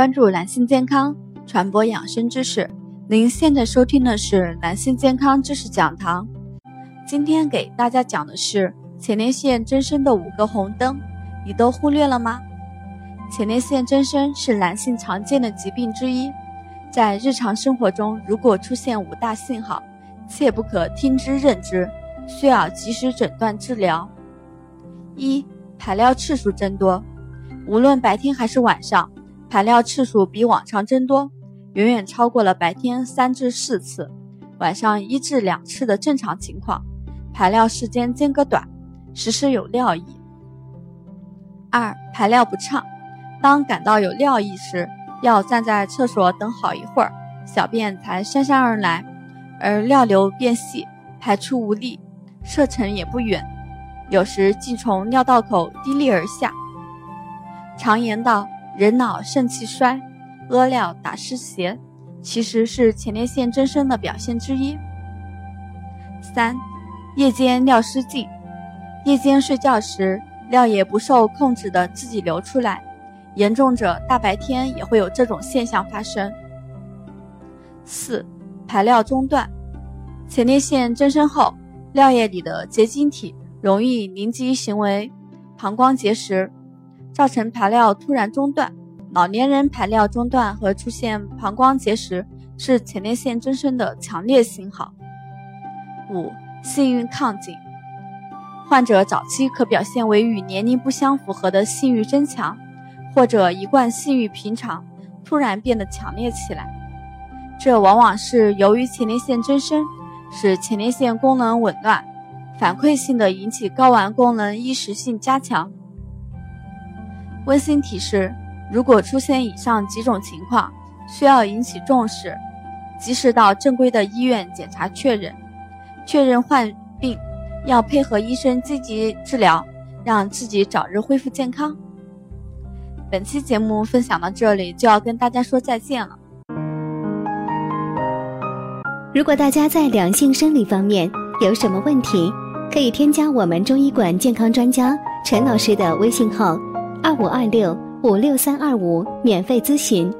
关注男性健康，传播养生知识。您现在收听的是男性健康知识讲堂。今天给大家讲的是前列腺增生的五个红灯，你都忽略了吗？前列腺增生是男性常见的疾病之一，在日常生活中，如果出现五大信号，切不可听之任之，需要及时诊断治疗。一、排尿次数增多，无论白天还是晚上。排尿次数比往常增多，远远超过了白天三至四次，晚上一至两次的正常情况。排尿时间间隔短，时时有尿意。二、排尿不畅，当感到有尿意时，要站在厕所等好一会儿，小便才姗姗而来，而尿流变细，排出无力，射程也不远，有时竟从尿道口滴沥而下。常言道。人脑肾气衰，屙尿打湿鞋，其实是前列腺增生的表现之一。三、夜间尿失禁，夜间睡觉时尿液不受控制的自己流出来，严重者大白天也会有这种现象发生。四、排尿中断，前列腺增生后，尿液里的结晶体容易凝集行为膀胱结石。造成排尿突然中断，老年人排尿中断和出现膀胱结石是前列腺增生的强烈信号。五、性欲亢进，患者早期可表现为与年龄不相符合的性欲增强，或者一贯性欲平常突然变得强烈起来，这往往是由于前列腺增生使前列腺功能紊乱，反馈性的引起睾丸功能一时性加强。温馨提示：如果出现以上几种情况，需要引起重视，及时到正规的医院检查确认，确认患病，要配合医生积极治疗，让自己早日恢复健康。本期节目分享到这里，就要跟大家说再见了。如果大家在两性生理方面有什么问题，可以添加我们中医馆健康专家陈老师的微信号。二五二六五六三二五，免费咨询。